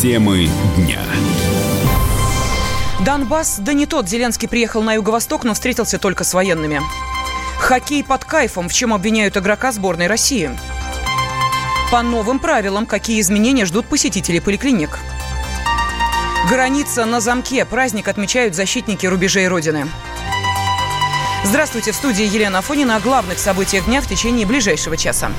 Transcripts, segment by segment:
Темы дня. Донбасс, да не тот. Зеленский приехал на юго-восток, но встретился только с военными. Хоккей под кайфом, в чем обвиняют игрока сборной России. По новым правилам, какие изменения ждут посетителей поликлиник. Граница на замке. Праздник отмечают защитники рубежей Родины. Здравствуйте, в студии Елена Афонина о главных событиях дня в течение ближайшего часа.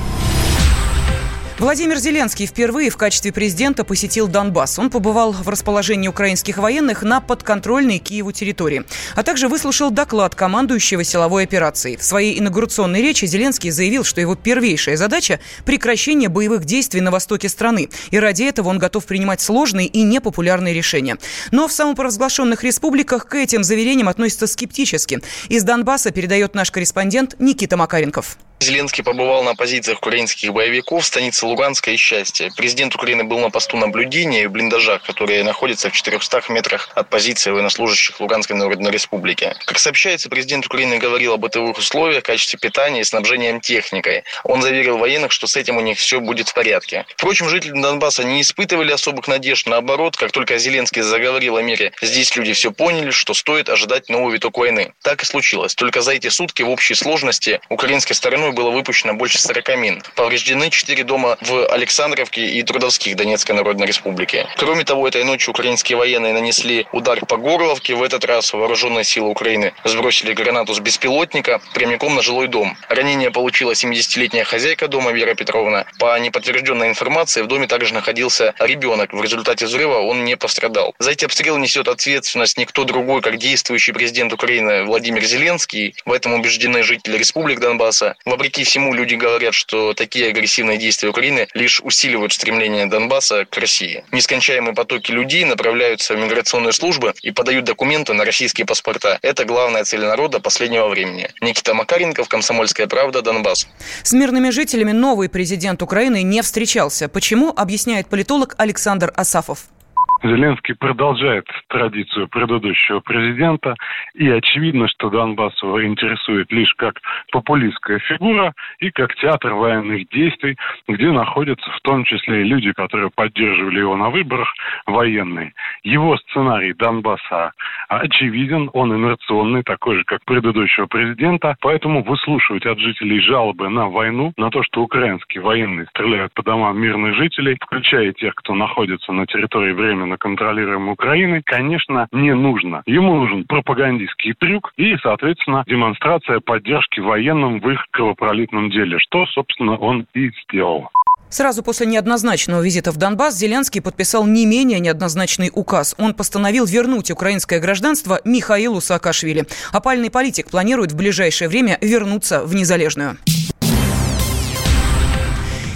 Владимир Зеленский впервые в качестве президента посетил Донбасс. Он побывал в расположении украинских военных на подконтрольной Киеву территории, а также выслушал доклад командующего силовой операцией. В своей инаугурационной речи Зеленский заявил, что его первейшая задача – прекращение боевых действий на востоке страны. И ради этого он готов принимать сложные и непопулярные решения. Но в самопровозглашенных республиках к этим заверениям относятся скептически. Из Донбасса передает наш корреспондент Никита Макаренков. Зеленский побывал на позициях украинских боевиков в станице Луганска и Счастье. Президент Украины был на посту наблюдения в блиндажах, которые находятся в 400 метрах от позиции военнослужащих Луганской Народной Республики. Как сообщается, президент Украины говорил об бытовых условиях, качестве питания и снабжением техникой. Он заверил военных, что с этим у них все будет в порядке. Впрочем, жители Донбасса не испытывали особых надежд. Наоборот, как только Зеленский заговорил о мире, здесь люди все поняли, что стоит ожидать новый виток войны. Так и случилось. Только за эти сутки в общей сложности украинской стороной стороной было выпущено больше 40 мин. Повреждены 4 дома в Александровке и Трудовских Донецкой Народной Республики. Кроме того, этой ночью украинские военные нанесли удар по Горловке. В этот раз вооруженные силы Украины сбросили гранату с беспилотника прямиком на жилой дом. Ранение получила 70-летняя хозяйка дома Вера Петровна. По неподтвержденной информации, в доме также находился ребенок. В результате взрыва он не пострадал. За эти обстрелы несет ответственность никто другой, как действующий президент Украины Владимир Зеленский. В этом убеждены жители республик Донбасса. В вопреки всему люди говорят, что такие агрессивные действия Украины лишь усиливают стремление Донбасса к России. Нескончаемые потоки людей направляются в миграционные службы и подают документы на российские паспорта. Это главная цель народа последнего времени. Никита Макаренков, Комсомольская правда, Донбасс. С мирными жителями новый президент Украины не встречался. Почему, объясняет политолог Александр Асафов. Зеленский продолжает традицию предыдущего президента, и очевидно, что Донбасс его интересует лишь как популистская фигура и как театр военных действий, где находятся в том числе и люди, которые поддерживали его на выборах, военные. Его сценарий Донбасса очевиден, он инерционный, такой же, как предыдущего президента, поэтому выслушивать от жителей жалобы на войну, на то, что украинские военные стреляют по домам мирных жителей, включая тех, кто находится на территории временного военно контролируемой Украины, конечно, не нужно. Ему нужен пропагандистский трюк и, соответственно, демонстрация поддержки военным в их кровопролитном деле, что, собственно, он и сделал. Сразу после неоднозначного визита в Донбасс Зеленский подписал не менее неоднозначный указ. Он постановил вернуть украинское гражданство Михаилу Саакашвили. Опальный политик планирует в ближайшее время вернуться в Незалежную.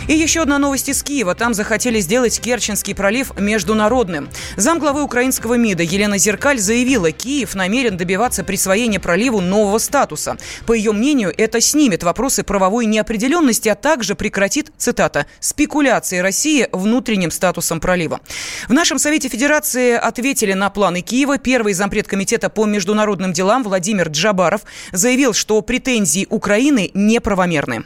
И еще одна новость из Киева. Там захотели сделать Керченский пролив международным. Замглавы украинского МИДа Елена Зеркаль заявила, Киев намерен добиваться присвоения проливу нового статуса. По ее мнению, это снимет вопросы правовой неопределенности, а также прекратит, цитата, спекуляции России внутренним статусом пролива. В нашем Совете Федерации ответили на планы Киева. Первый зампред комитета по международным делам Владимир Джабаров заявил, что претензии Украины неправомерны.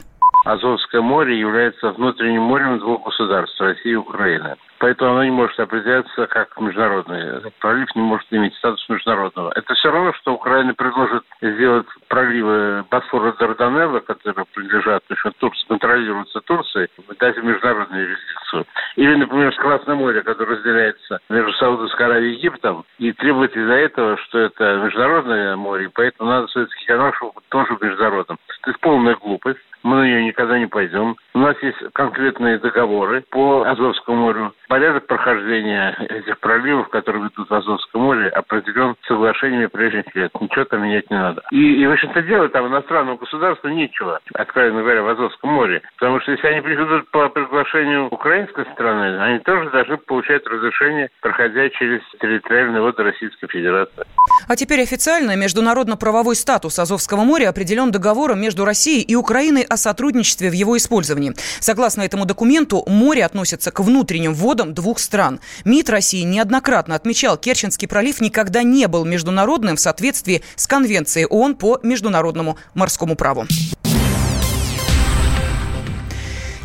Азовское море является внутренним морем двух государств – России и Украины. Поэтому оно не может определяться как международный. Пролив не может иметь статус международного. Это все равно, что Украина предложит сделать проливы Босфора и Дарданелла, которые принадлежат еще Турции, контролируются Турцией, дать международную юрисдикцию. Или, например, Красное море, которое разделяется между Саудовской Аравией и Египтом, и требовать из-за этого, что это международное море, поэтому надо Советский канал, чтобы тоже международным. Это полная глупость мы на нее никогда не пойдем. У нас есть конкретные договоры по Азовскому морю. Порядок прохождения этих проливов, которые ведут в Азовском море, определен соглашениями прежних лет. Ничего там менять не надо. И, и в общем-то, делать там иностранному государству нечего, откровенно говоря, в Азовском море. Потому что если они придут по приглашению украинской страны, они тоже должны получать разрешение, проходя через территориальные воды Российской Федерации. А теперь официально международно-правовой статус Азовского моря определен договором между Россией и Украиной о сотрудничестве в его использовании. Согласно этому документу, море относится к внутренним водам двух стран. МИД России неоднократно отмечал, Керченский пролив никогда не был международным в соответствии с Конвенцией ООН по международному морскому праву.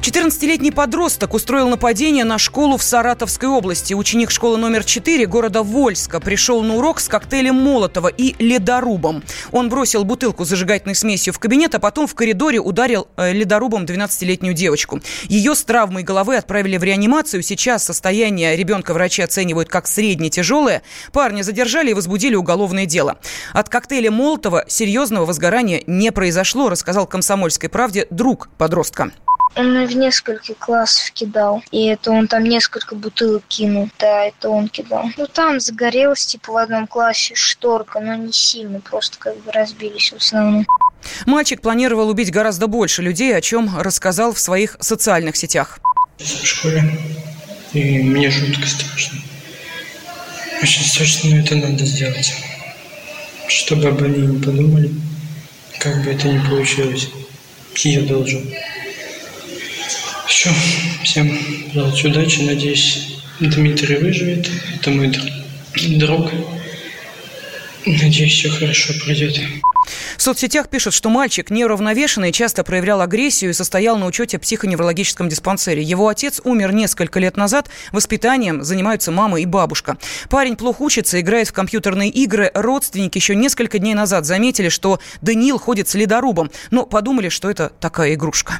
14-летний подросток устроил нападение на школу в Саратовской области. Ученик школы номер 4 города Вольска пришел на урок с коктейлем Молотова и ледорубом. Он бросил бутылку с зажигательной смесью в кабинет, а потом в коридоре ударил э, ледорубом 12-летнюю девочку. Ее с травмой головы отправили в реанимацию. Сейчас состояние ребенка врачи оценивают как средне-тяжелое. Парня задержали и возбудили уголовное дело. От коктейля Молотова серьезного возгорания не произошло, рассказал «Комсомольской правде» друг подростка. Он в несколько классов кидал. И это он там несколько бутылок кинул. Да, это он кидал. Ну, там загорелась, типа, в одном классе шторка, но не сильно, просто как бы разбились в основном. Мальчик планировал убить гораздо больше людей, о чем рассказал в своих социальных сетях. В школе. И мне жутко страшно. Очень страшно, но это надо сделать. Чтобы об они не подумали, как бы это ни получилось. Я должен. Все, всем желаю удачи. Надеюсь, Дмитрий выживет. Это мой друг. Надеюсь, все хорошо пройдет. В соцсетях пишут, что мальчик неуравновешенный, часто проявлял агрессию и состоял на учете в психоневрологическом диспансере. Его отец умер несколько лет назад. Воспитанием занимаются мама и бабушка. Парень плохо учится, играет в компьютерные игры. Родственники еще несколько дней назад заметили, что Даниил ходит с ледорубом, но подумали, что это такая игрушка.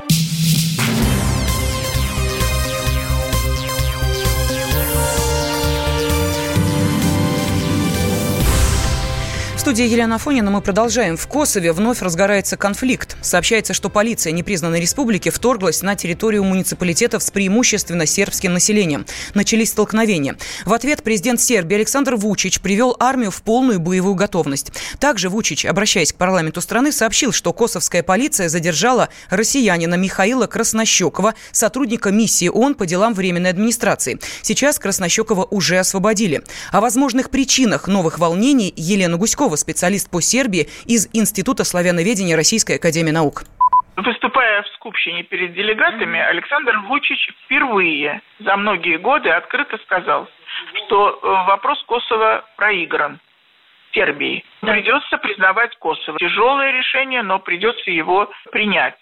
Студии Елена Афонина мы продолжаем. В Косове вновь разгорается конфликт. Сообщается, что полиция непризнанной республики вторглась на территорию муниципалитетов с преимущественно сербским населением. Начались столкновения. В ответ президент Сербии Александр Вучич привел армию в полную боевую готовность. Также Вучич, обращаясь к парламенту страны, сообщил, что косовская полиция задержала россиянина Михаила Краснощекова, сотрудника миссии ООН по делам временной администрации. Сейчас Краснощекова уже освободили. О возможных причинах новых волнений Елена Гуськова Пескова, специалист по Сербии из Института славяноведения Российской Академии Наук. Выступая в Скупщине перед делегатами, Александр Вучич впервые за многие годы открыто сказал, что э, вопрос Косово проигран. Сербии. Придется признавать Косово. Тяжелое решение, но придется его принять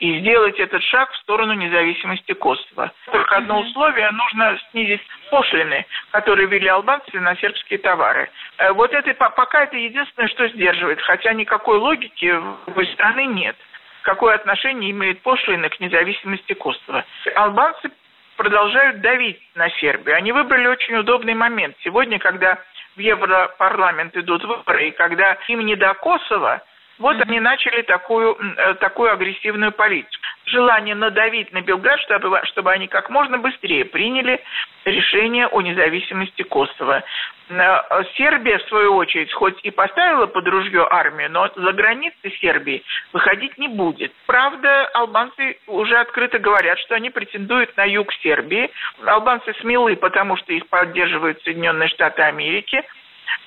и сделать этот шаг в сторону независимости Косово. Только одно условие – нужно снизить пошлины, которые ввели албанцы на сербские товары. Э, вот это пока это единственное, что сдерживает, хотя никакой логики в страны нет. Какое отношение имеет пошлины к независимости Косово? Албанцы продолжают давить на Сербию. Они выбрали очень удобный момент. Сегодня, когда в Европарламент идут выборы, и когда им не до Косово, вот они начали такую, э, такую агрессивную политику. Желание надавить на Белград, чтобы, чтобы они как можно быстрее приняли решение о независимости Косово. Э, Сербия, в свою очередь, хоть и поставила под ружье армию, но за границы Сербии выходить не будет. Правда, албанцы уже открыто говорят, что они претендуют на юг Сербии. Албанцы смелы, потому что их поддерживают Соединенные Штаты Америки –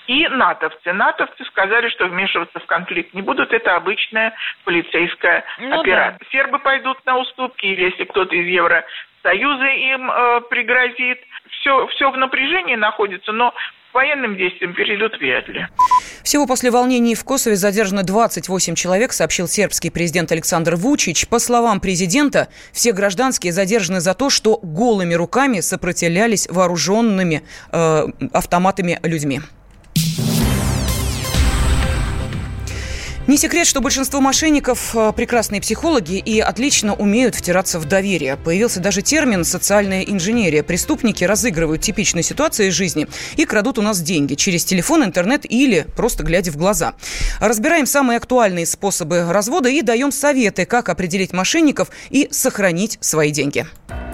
и натовцы. Натовцы сказали, что вмешиваться в конфликт не будут. Это обычная полицейская ну, операция. Да. Сербы пойдут на уступки, или если кто-то из Евросоюза им э, пригрозит. Все, все в напряжении находится, но военным действиям перейдут вряд ли. Всего после волнений в Косове задержано 28 человек, сообщил сербский президент Александр Вучич. По словам президента, все гражданские задержаны за то, что голыми руками сопротивлялись вооруженными э, автоматами людьми. Не секрет, что большинство мошенников э, – прекрасные психологи и отлично умеют втираться в доверие. Появился даже термин «социальная инженерия». Преступники разыгрывают типичные ситуации из жизни и крадут у нас деньги через телефон, интернет или просто глядя в глаза. Разбираем самые актуальные способы развода и даем советы, как определить мошенников и сохранить свои деньги.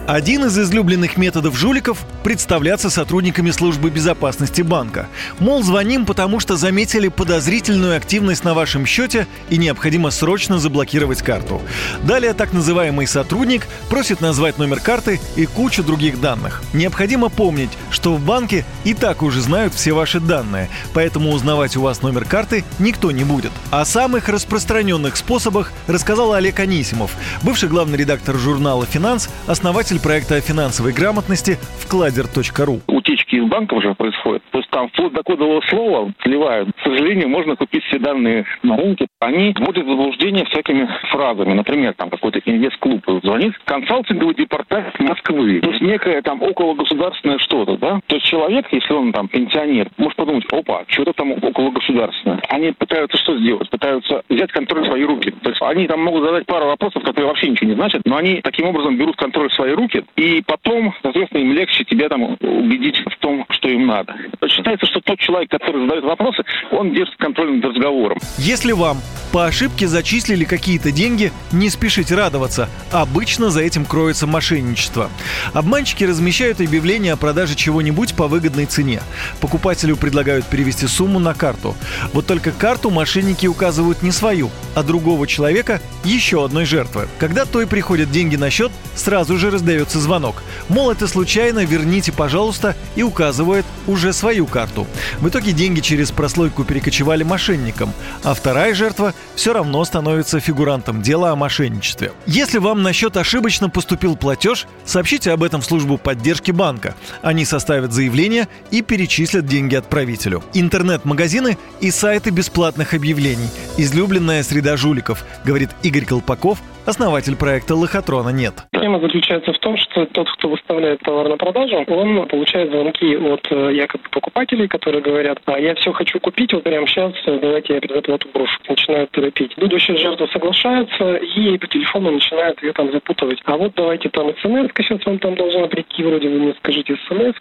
Один из излюбленных методов жуликов – представляться сотрудниками службы безопасности банка. Мол, звоним, потому что заметили подозрительную активность на вашем счете и необходимо срочно заблокировать карту. Далее так называемый сотрудник просит назвать номер карты и кучу других данных. Необходимо помнить, что в банке и так уже знают все ваши данные, поэтому узнавать у вас номер карты никто не будет. О самых распространенных способах рассказал Олег Анисимов, бывший главный редактор журнала «Финанс», основатель проекта о финансовой грамотности «Вкладер.ру». Утечки из банков уже происходят. То есть там вплоть до кодового слова сливают. К сожалению, можно купить все данные на рынке. Они вводят в заблуждение всякими фразами. Например, там какой-то инвест-клуб звонит консалтинговый департамент Москвы. То есть некое там около государственное что-то, да? То есть человек, если он там пенсионер, может подумать, опа, что-то там около государственное. Они пытаются что сделать? Пытаются взять контроль в свои руки. То есть они там могут задать пару вопросов, которые вообще ничего не значат, но они таким образом берут контроль в свои руки, и потом, соответственно, им легче тебя там убедить в том, что им надо. Считается, что тот человек, который задает вопросы, он держит контроль над разговором. Если вам по ошибке зачислили какие-то деньги, не спешите радоваться. Обычно за этим кроется мошенничество. Обманщики размещают объявления о продаже чего-нибудь по выгодной цене. Покупателю предлагают перевести сумму на карту. Вот только карту мошенники указывают не свою, а другого человека, еще одной жертвы. Когда той приходят деньги на счет, сразу же раздается звонок. Мол, это случайно, верните, пожалуйста, и указывает уже свою карту. В итоге деньги через прослойку перекочевали мошенникам, а вторая жертва все равно становится фигурантом дела о мошенничестве. Если вам на счет ошибочно поступил платеж, сообщите об этом в службу поддержки банка. Они составят заявление и перечислят деньги отправителю. Интернет-магазины и сайты бесплатных объявлений. Излюбленная среда жуликов, говорит Игорь Колпаков, основатель проекта «Лохотрона нет». Проблема заключается в том, что тот, кто выставляет товар на продажу, он получает звонки от э, якобы покупателей, которые говорят, а я все хочу купить, вот прямо сейчас, давайте я предоплату брошу. Начинают торопить. Будущая жертва соглашается и по телефону начинают ее там запутывать. А вот давайте там смс сейчас вам там должна прийти, вроде вы мне скажите смс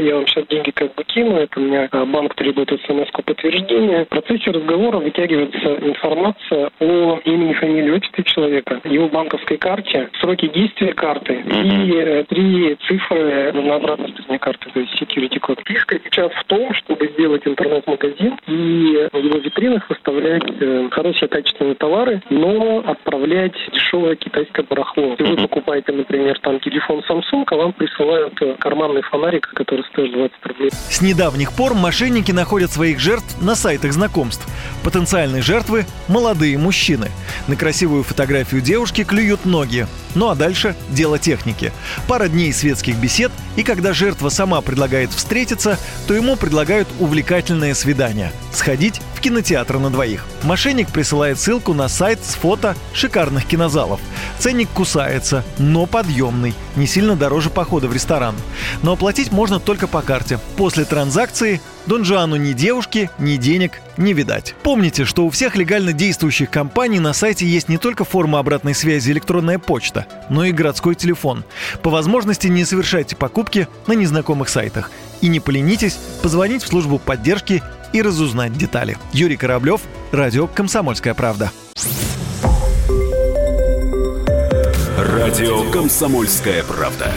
я вам сейчас деньги как бы кину, это у меня а, банк требует смс-ку подтверждения. В процессе разговора вытягивается информация о имени, фамилии, отчестве человека, его банковской карте, сроки действия карты и э, три цифры на обратной стороне карты, то есть security код. Фишка сейчас в том, чтобы сделать интернет-магазин и в его витринах выставлять э, хорошие качественные товары, но отправлять дешевое китайское барахло. Если вы покупаете, например, там телефон Samsung, а вам присылают э, карманный фонарик, который стоит 20 рублей. С недавних пор мошенники находят своих жертв на сайтах знакомств. Потенциальные жертвы – молодые мужчины. На красивую фотографию девушки клюют ноги. Ну а дальше – дело техники. Пара дней светских бесед, и когда жертва сама предлагает встретиться, то ему предлагают увлекательное свидание – сходить в кинотеатр на двоих. Мошенник присылает ссылку на сайт с фото шикарных кинозалов. Ценник кусается, но подъемный, не сильно дороже похода в ресторан. Но оплатить можно только по карте. После транзакции Дон Жуану ни девушки, ни денег не видать. Помните, что у всех легально действующих компаний на сайте есть не только форма обратной связи электронная почта, но и городской телефон. По возможности не совершайте покупки на незнакомых сайтах. И не поленитесь позвонить в службу поддержки и разузнать детали. Юрий Кораблев, Радио «Комсомольская правда». Радио «Комсомольская правда».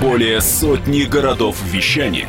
Более сотни городов вещания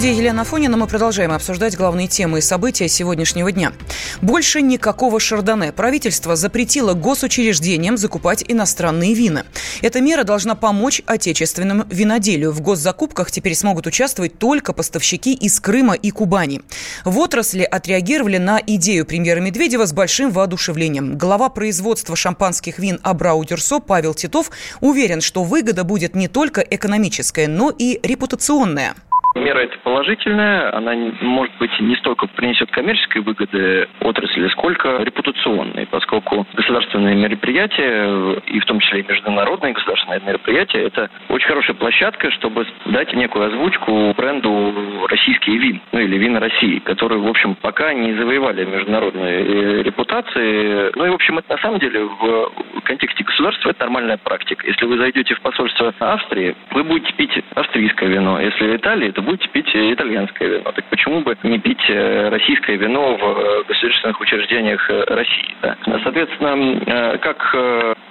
Студии Елена Фонина мы продолжаем обсуждать главные темы и события сегодняшнего дня. Больше никакого шардоне. Правительство запретило госучреждениям закупать иностранные вина. Эта мера должна помочь отечественному виноделию. В госзакупках теперь смогут участвовать только поставщики из Крыма и Кубани. В отрасли отреагировали на идею премьера Медведева с большим воодушевлением. Глава производства шампанских вин Абрау Дюрсо Павел Титов уверен, что выгода будет не только экономическая, но и репутационная. Мера эта положительная, она, может быть, не столько принесет коммерческой выгоды отрасли, сколько репутационной, поскольку государственные мероприятия, и в том числе и международные государственные мероприятия, это очень хорошая площадка, чтобы дать некую озвучку бренду российские вин, ну или вина России, которые, в общем, пока не завоевали международной э, репутации. Ну и, в общем, это на самом деле в контексте государства это нормальная практика. Если вы зайдете в посольство Австрии, вы будете пить австрийское вино. Если в Италии, то будете пить итальянское вино. Так почему бы не пить э, российское вино в э, государственных учреждениях России? Да? Соответственно, как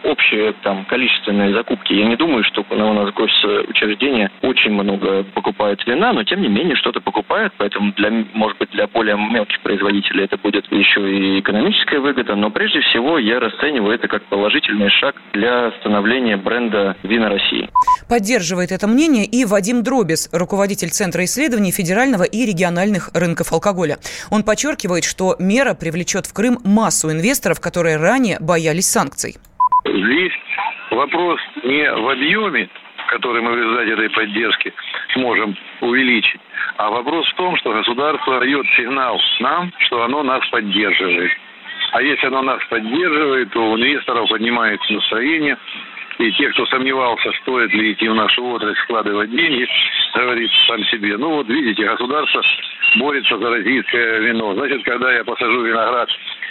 общее там количественные закупки, я не думаю, что у нас госучреждения очень много покупают вина, но тем не менее что-то покупают, поэтому для, может быть, для более мелких производителей это будет еще и экономическая выгода, но прежде всего я расцениваю это как положительный шаг для становления бренда «Вина России». Поддерживает это мнение и Вадим Дробис, руководитель Центра исследований федерального и региональных рынков алкоголя. Он подчеркивает, что мера привлечет в Крым массу инвесторов, которые ранее боялись санкций. Здесь вопрос не в объеме, который мы в результате этой поддержки сможем увеличить, а вопрос в том, что государство дает сигнал нам, что оно нас поддерживает. А если оно нас поддерживает, то у инвесторов поднимается настроение, и те, кто сомневался, стоит ли идти в нашу отрасль, складывать деньги, говорит сам себе, ну вот видите, государство борется за российское вино. Значит, когда я посажу виноград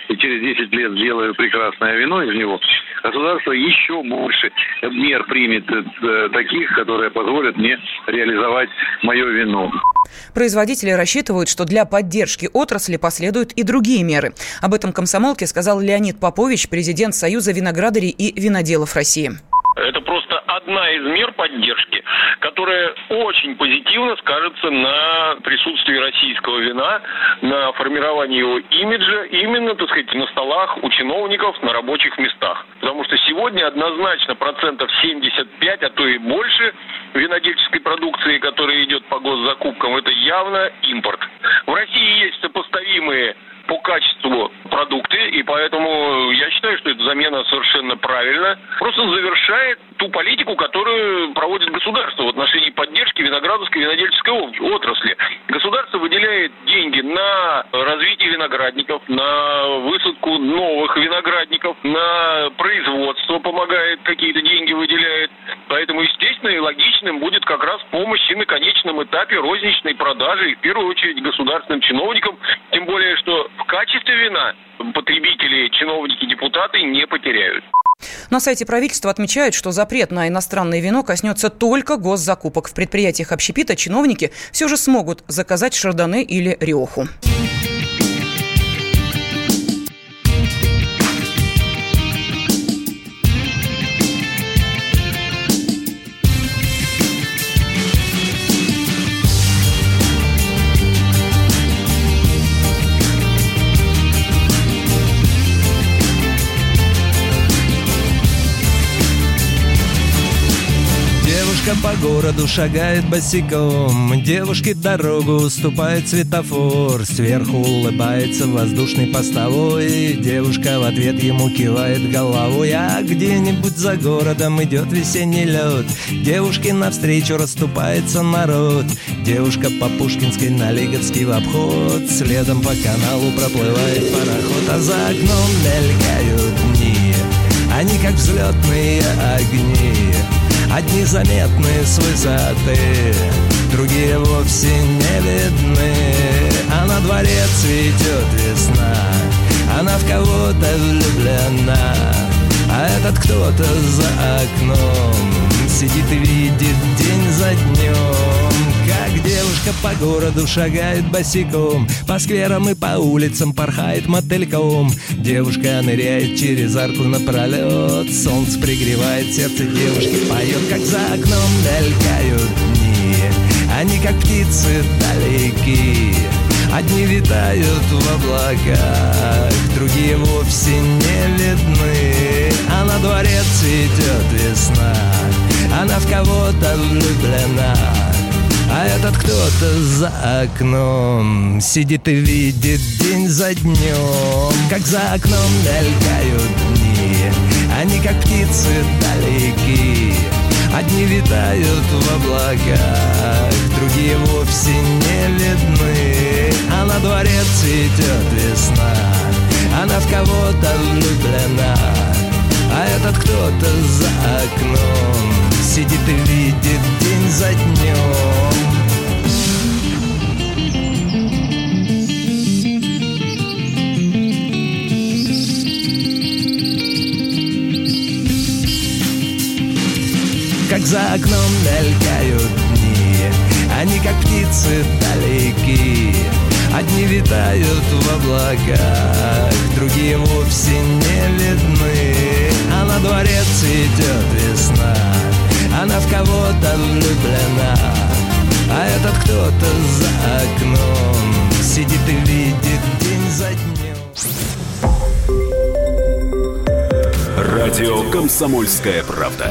и через 10 лет сделаю прекрасное вино из него, государство еще больше мер примет э, таких, которые позволят мне реализовать мое вино. Производители рассчитывают, что для поддержки отрасли последуют и другие меры. Об этом комсомолке сказал Леонид Попович, президент Союза виноградарей и виноделов России. Одна из мер поддержки, которая очень позитивно скажется на присутствии российского вина, на формировании его имиджа именно, так сказать, на столах у чиновников на рабочих местах. Потому что сегодня однозначно процентов 75, а то и больше винодельческой продукции, которая идет по госзакупкам, это явно импорт. В России есть сопоставимые по качеству продукты, и поэтому я считаю, что эта замена совершенно правильна. Просто завершает ту политику, которую проводит государство в отношении поддержки виноградовской винодельческой отрасли. Государство выделяет деньги на развитие виноградников, на высадку новых виноградников, на производство помогает, какие-то деньги выделяет. Поэтому, естественно, и логичным будет как раз помощь и на конечном этапе розничной продажи, и в первую очередь государственным чиновникам, тем более, что в качестве вина потребители, чиновники, депутаты не потеряют. На сайте правительства отмечают, что запрет на иностранное вино коснется только госзакупок. В предприятиях общепита чиновники все же смогут заказать шардоне или риоху. По городу шагает босиком. Девушке дорогу уступает светофор. Сверху улыбается воздушный постовой Девушка в ответ ему кивает головой. А где-нибудь за городом идет весенний лед. Девушке навстречу расступается народ. Девушка по Пушкинской на Лиговский в обход. Следом по каналу проплывает пароход. А за окном мелькают дни. Они как взлетные огни Одни заметны с высоты, другие вовсе не видны. А на дворе цветет весна, она в кого-то влюблена. А этот кто-то за окном сидит и видит день за днем как девушка по городу шагает босиком По скверам и по улицам порхает мотыльком. Девушка ныряет через арку напролет Солнце пригревает сердце девушки Поет, как за окном мелькают дни. Они как птицы далеки Одни витают в облаках, другие вовсе не видны. А на дворе цветет весна, она в кого-то влюблена а этот кто-то за окном Сидит и видит день за днем. Как за окном мелькают дни Они как птицы далеки. Одни витают в облаках другие вовсе не видны. А на дворе цветет весна Она в кого-то влюблена. А этот кто-то за окном Сидит и видит день за днем Как за окном мелькают дни. Они как птицы далеки. Одни витают в облаках Другие вовсе не видны. А на дворе цветет весна. Она в кого-то влюблена. А этот кто-то за окном Сидит и видит день за днем. Радио «Комсомольская правда».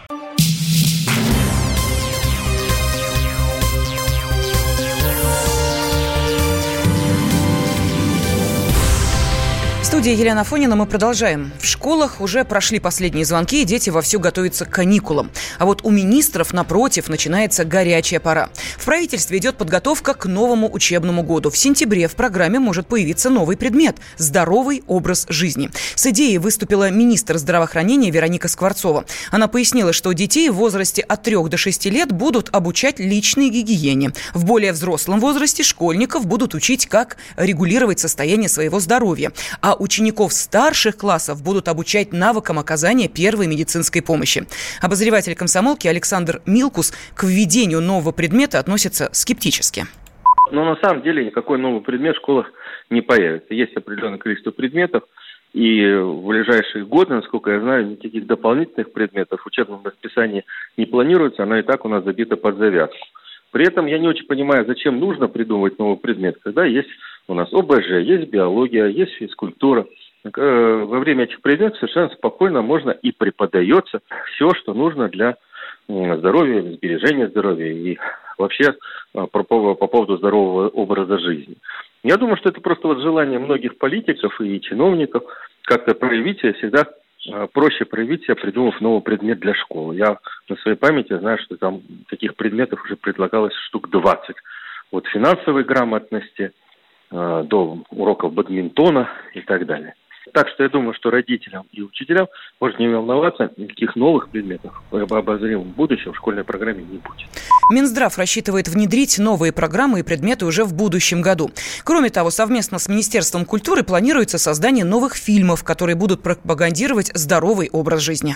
Студии Елена Фонина мы продолжаем. В школах уже прошли последние звонки, и дети вовсю готовятся к каникулам. А вот у министров, напротив, начинается горячая пора. В правительстве идет подготовка к новому учебному году. В сентябре в программе может появиться новый предмет – здоровый образ жизни. С идеей выступила министр здравоохранения Вероника Скворцова. Она пояснила, что детей в возрасте от 3 до 6 лет будут обучать личной гигиене. В более взрослом возрасте школьников будут учить, как регулировать состояние своего здоровья. А учеников старших классов будут обучать навыкам оказания первой медицинской помощи. Обозреватель комсомолки Александр Милкус к введению нового предмета относится скептически. Но на самом деле никакой новый предмет в школах не появится. Есть определенное количество предметов, и в ближайшие годы, насколько я знаю, никаких дополнительных предметов в учебном расписании не планируется, оно и так у нас забито под завязку. При этом я не очень понимаю, зачем нужно придумывать новый предмет, когда есть у нас ОБЖ, есть биология, есть физкультура. Э, во время этих предметов совершенно спокойно можно и преподается все, что нужно для здоровья, сбережения здоровья и вообще э, по, по поводу здорового образа жизни. Я думаю, что это просто вот желание многих политиков и чиновников как-то проявить себя всегда э, проще проявить себя, придумав новый предмет для школы. Я на своей памяти знаю, что там таких предметов уже предлагалось штук 20. От финансовой грамотности до уроков бадминтона и так далее. Так что я думаю, что родителям и учителям можно не волноваться, никаких новых предметов в обозримом будущем в школьной программе не будет. Минздрав рассчитывает внедрить новые программы и предметы уже в будущем году. Кроме того, совместно с Министерством культуры планируется создание новых фильмов, которые будут пропагандировать здоровый образ жизни.